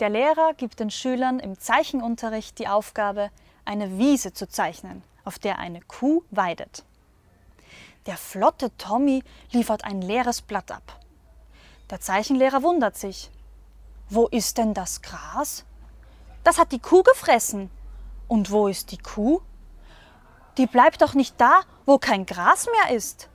Der Lehrer gibt den Schülern im Zeichenunterricht die Aufgabe, eine Wiese zu zeichnen, auf der eine Kuh weidet. Der flotte Tommy liefert ein leeres Blatt ab. Der Zeichenlehrer wundert sich. Wo ist denn das Gras? Das hat die Kuh gefressen. Und wo ist die Kuh? Die bleibt doch nicht da, wo kein Gras mehr ist.